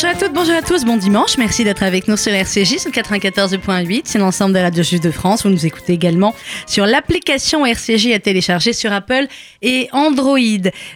Bonjour à toutes, bonjour à tous, bon dimanche. Merci d'être avec nous sur RCJ sur 94.8. C'est l'ensemble de Radio Juifs de France. Vous nous écoutez également sur l'application RCJ à télécharger sur Apple et Android.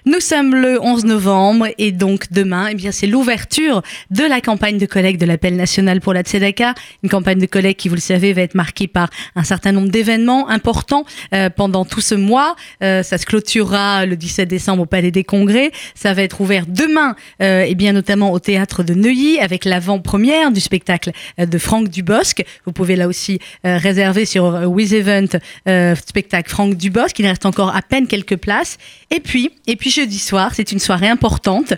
Nous sommes le 11 novembre et donc demain, eh bien, c'est l'ouverture de la campagne de collecte de l'appel national pour la Tzedaka. Une campagne de collecte qui, vous le savez, va être marquée par un certain nombre d'événements importants euh, pendant tout ce mois. Euh, ça se clôturera le 17 décembre au Palais des Congrès. Ça va être ouvert demain, euh, et bien notamment au théâtre de Neuilly avec l'avant-première du spectacle euh, de Franck Dubosc. Vous pouvez là aussi euh, réserver sur euh, With spectacle Franck Dubosc. Il reste encore à peine quelques places. Et puis, et puis jeudi soir, c'est une soirée importante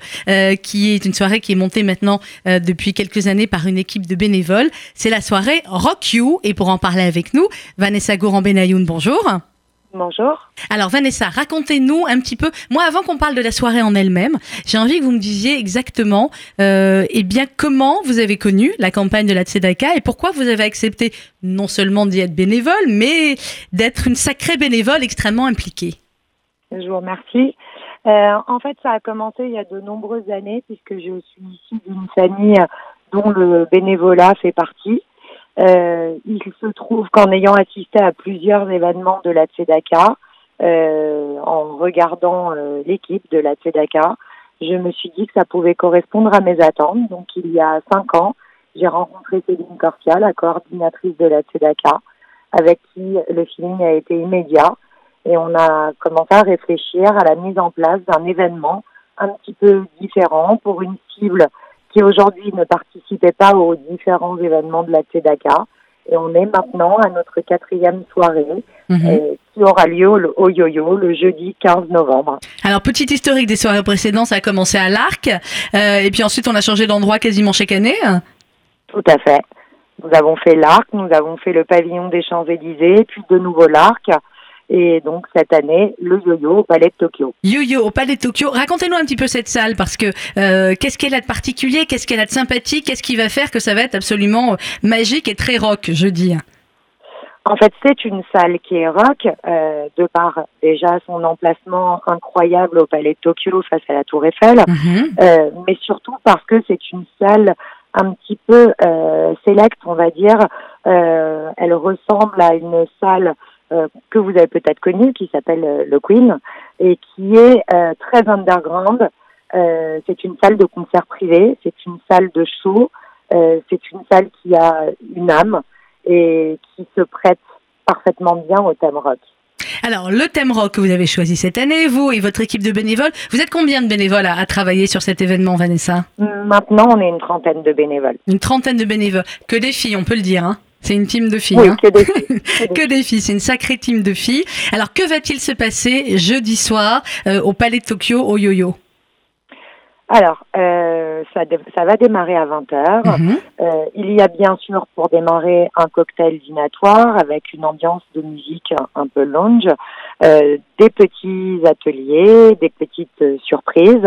qui est une soirée qui est montée maintenant depuis quelques années par une équipe de bénévoles. C'est la soirée Rock You. Et pour en parler avec nous, Vanessa Gourand-Benayoun, bonjour. Bonjour. Alors Vanessa, racontez-nous un petit peu. Moi, avant qu'on parle de la soirée en elle-même, j'ai envie que vous me disiez exactement, euh, eh bien, comment vous avez connu la campagne de la Tzedaka et pourquoi vous avez accepté non seulement d'y être bénévole, mais d'être une sacrée bénévole extrêmement impliquée. Je vous remercie. Euh, en fait, ça a commencé il y a de nombreuses années puisque je suis issue d'une famille dont le bénévolat fait partie. Euh, il se trouve qu'en ayant assisté à plusieurs événements de la Tzedaka, euh, en regardant euh, l'équipe de la Tzedaka, je me suis dit que ça pouvait correspondre à mes attentes. Donc il y a cinq ans, j'ai rencontré Céline Corsia, la coordinatrice de la Tzedaka, avec qui le feeling a été immédiat. Et on a commencé à réfléchir à la mise en place d'un événement un petit peu différent pour une cible qui aujourd'hui ne participait pas aux différents événements de la Tzedaka. Et on est maintenant à notre quatrième soirée Mhm. euh, qui aura lieu au Yo-Yo le jeudi 15 novembre. Alors, petit historique des soirées précédentes, ça a commencé à l'Arc, euh, et puis ensuite on a changé d'endroit quasiment chaque année. Tout à fait. Nous avons fait l'Arc, nous avons fait le pavillon des Champs-Élysées, puis de nouveau l'Arc. Et donc cette année, le Yo-Yo au Palais de Tokyo. Yo-Yo au Palais de Tokyo. Racontez-nous un petit peu cette salle parce que euh, qu'est-ce qu'elle a de particulier, qu'est-ce qu'elle a de sympathique, qu'est-ce qui va faire que ça va être absolument euh, magique et très rock, je dis? En fait, c'est une salle qui est rock, euh, de par déjà son emplacement incroyable au Palais de Tokyo face à la Tour Eiffel, Mhm. euh, mais surtout parce que c'est une salle un petit peu euh, select, on va dire. Euh, elle ressemble à une salle euh, que vous avez peut-être connue, qui s'appelle euh, le Queen, et qui est euh, très underground. C'est une salle de concert privé, c'est une salle de show, c'est une salle qui a une âme et qui se prête parfaitement bien au thème rock. Alors, le thème rock que vous avez choisi cette année, vous et votre équipe de bénévoles, vous êtes combien de bénévoles à, à travailler sur cet événement, Vanessa? Maintenant, on est une trentaine de bénévoles. Une trentaine de bénévoles. Que des filles, on peut le dire. Hein? C'est une team de filles. Oui, hein. que des filles. que des filles, c'est une sacrée team de filles. Alors, que va-t-il se passer jeudi soir euh, au Palais de Tokyo, au Yo-Yo? Alors, euh, ça, va démarrer à 20h. Mhm. Euh, il y a bien sûr pour démarrer un cocktail dînatoire avec une ambiance de musique un, peu lounge, euh, des petits ateliers, des petites surprises.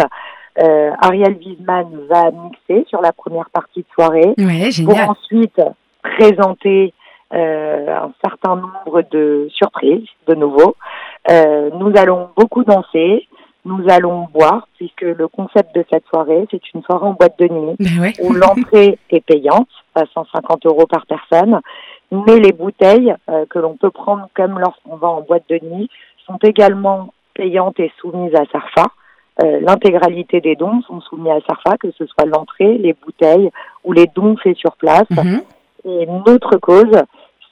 Ariel Wiesman va mixer sur la première partie de soirée Ouais, pour ensuite présenter euh, un certain nombre de surprises de nouveau. Euh, nous allons beaucoup danser, nous allons boire puisque le concept de cette soirée c'est une soirée en boîte de nuit Ben ouais. où l'entrée est payante, à 150 euros par personne, mais les bouteilles euh, que l'on peut prendre comme lorsqu'on va en boîte de nuit sont également payantes et soumises à SARFA. Euh, L'intégralité des dons sont soumis à SARFA, que ce soit l'entrée, les bouteilles ou les dons faits sur place. Mhm. Et notre cause,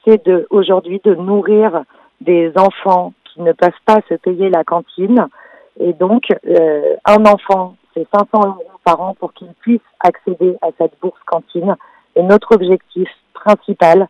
c'est de aujourd'hui de nourrir des enfants qui ne peuvent pas se payer la cantine. Et donc, euh, un enfant, c'est 500 euros par an pour qu'il puisse accéder à cette bourse cantine. Et notre objectif principal,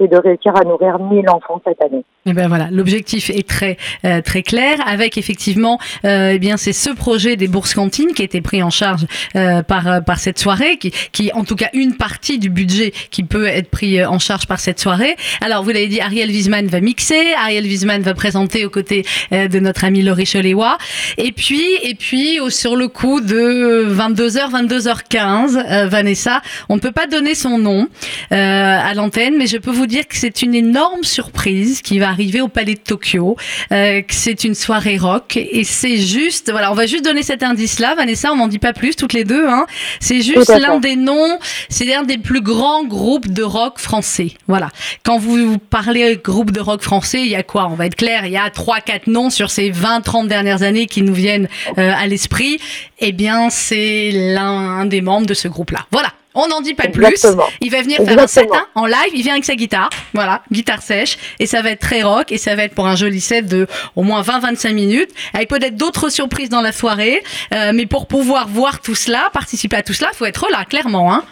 c'est de réussir à nourrir 1000 enfants cette année. Et ben voilà, l'objectif est très euh, très clair avec effectivement euh, eh bien c'est ce projet des bourses cantines qui a été pris en charge euh, par euh, par cette soirée qui qui en tout cas une partie du budget qui peut être pris euh, en charge par cette soirée. Alors vous l'avez dit Ariel Wiesman va mixer, Ariel Wiesman va présenter aux côtés euh, de notre ami Laurie Choléwa et puis et puis au- sur le coup de 22h 22h15 euh, Vanessa, on ne peut pas donner son nom à l'antenne mais je peux vous dire que c'est une énorme surprise qui va arriver au Palais de Tokyo, euh, que c'est une soirée rock et c'est juste, voilà, on va juste donner cet indice-là, Vanessa, on n'en dit pas plus toutes les deux, hein. C'est juste l'un des noms, c'est l'un des plus grands groupes de rock français. Voilà. Quand vous parlez groupe de rock français, il y a quoi On va être clair, il y a trois, quatre noms sur ces 20, 30 dernières années qui nous viennent euh, à l'esprit. Eh bien, c'est l'un des membres de ce groupe-là. Voilà. On n'en dit pas plus. Il va venir faire un set en live. Il vient avec sa guitare. Voilà, guitare sèche. Et ça va être très rock. Et ça va être pour un joli set de au moins 20-25 minutes. Avec peut-être d'autres surprises dans la soirée. Euh, mais pour pouvoir voir tout cela, participer à tout cela, faut être là, clairement. Hein.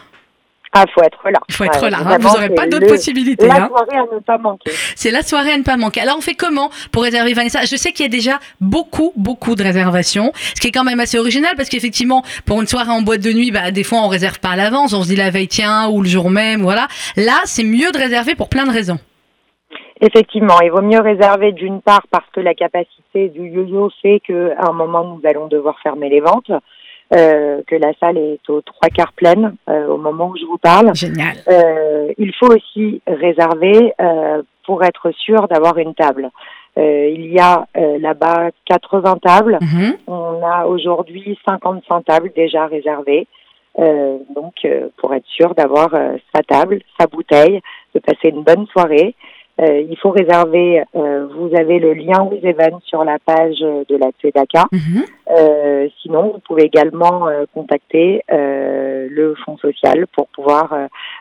Ah, faut être là. Il faut être là. Hein. Vous n'aurez pas d'autres possibilités. La hein. soirée à ne pas manquer. C'est la soirée à ne pas manquer. Alors, on fait comment pour réserver Vanessa? Je sais qu'il y a déjà beaucoup, beaucoup de réservations, ce qui est quand même assez original parce qu'effectivement, pour une soirée en boîte de nuit, bah, des fois, on réserve pas à l'avance. On se dit la veille, tiens, ou le jour même, voilà. Là, c'est mieux de réserver pour plein de raisons. Effectivement, il vaut mieux réserver d'une part parce que la capacité du yo-yo fait qu'à un moment, nous allons devoir fermer les ventes. Euh, que la salle est aux trois quarts pleine euh, au moment où je vous parle. Génial. Euh, il faut aussi réserver pour être sûr d'avoir une table. il y a là-bas 80 tables. Mhm. On a aujourd'hui 55 tables déjà réservées. donc, pour être sûr d'avoir sa table, sa bouteille, de passer une bonne soirée. Euh, il faut réserver. Euh, vous avez le lien aux Events sur la page de la Tzedaka. Mhm. Euh, sinon, vous pouvez également contacter le Fonds social pour pouvoir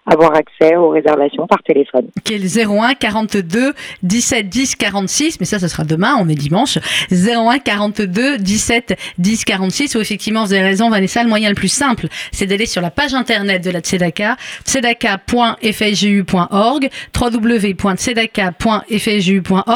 avoir accès aux réservations par téléphone. Quel 01 42 17 10 46, mais ça, ce sera demain, on est dimanche. 01 42 17 10 46, où effectivement, vous avez raison, Vanessa, le moyen le plus simple, c'est d'aller sur la page internet de la Tzedaka, tzedaka.fju.org, www.tzedaka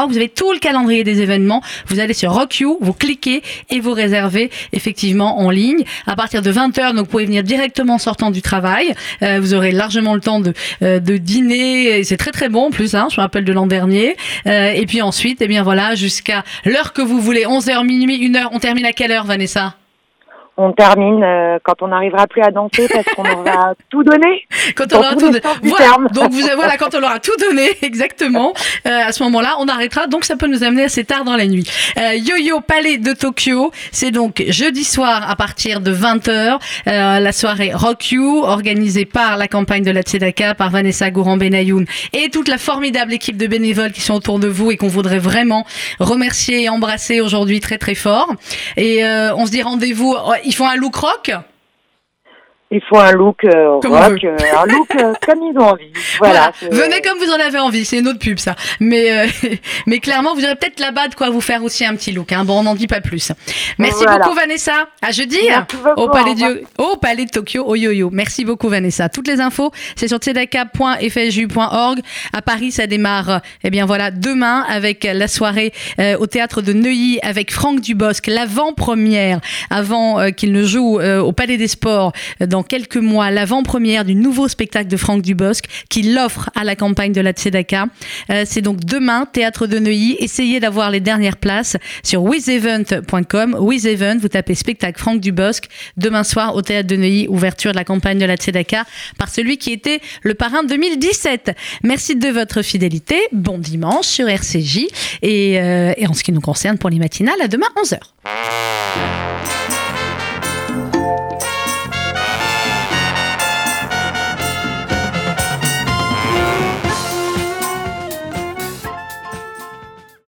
vous avez tout le calendrier des événements. Vous allez sur RockYou, vous cliquez et vous réservez effectivement en ligne. À partir de 20h, donc vous pouvez venir directement sortant du travail. Euh, vous aurez largement le temps de, euh, de dîner. C'est très très bon en plus, hein, je me rappelle de l'an dernier. Euh, et puis ensuite, eh bien voilà, jusqu'à l'heure que vous voulez, 11h, minuit, 1h. On termine à quelle heure, Vanessa? On termine euh, quand on n'arrivera plus à danser parce qu'on aura tout donné. Quand on aura tout donné. Voilà. Donc vous voilà quand on aura tout donné exactement. Euh, à ce moment-là, on arrêtera. Donc ça peut nous amener assez tard dans la nuit. Euh, Yo-Yo Palais de Tokyo, c'est donc jeudi soir à partir de 20h la soirée Rock You organisée par la campagne de la Tzedaka par Vanessa Gouran Benayoun et toute la formidable équipe de bénévoles qui sont autour de vous et qu'on voudrait vraiment remercier et embrasser aujourd'hui très très fort. Et on se dit rendez-vous oh, ils font un look rock il faut un look euh, rock, euh, un look euh, comme ils ont envie. Voilà. Venez comme vous en avez envie, c'est une autre pub ça. Mais mais clairement, vous aurez peut-être là-bas de quoi vous faire aussi un petit look. Hein. Bon, on n'en dit pas plus. Merci beaucoup Vanessa. À jeudi au Palais de au Palais de Tokyo au yo-yo. Merci beaucoup Vanessa. Toutes les infos, c'est sur tzedaka.fju.org. À Paris, ça démarre. Eh bien voilà, demain avec la soirée au théâtre de Neuilly avec Franck Dubosc, l'avant-première avant qu'il ne joue au Palais des Sports quelques mois l'avant-première du nouveau spectacle de Franck Dubosc qui l'offre à la campagne de la Tzedaka. Euh, c'est donc demain, Théâtre de Neuilly. Essayez d'avoir les dernières places sur withevent.com. Withevent, vous tapez spectacle Franck Dubosc. Demain soir au Théâtre de Neuilly, ouverture de la campagne de la Tzedaka par celui qui était le parrain 2017. Merci de votre fidélité. Bon dimanche sur RCJ. Et, euh, et en ce qui nous concerne pour les matinales, à demain 11h.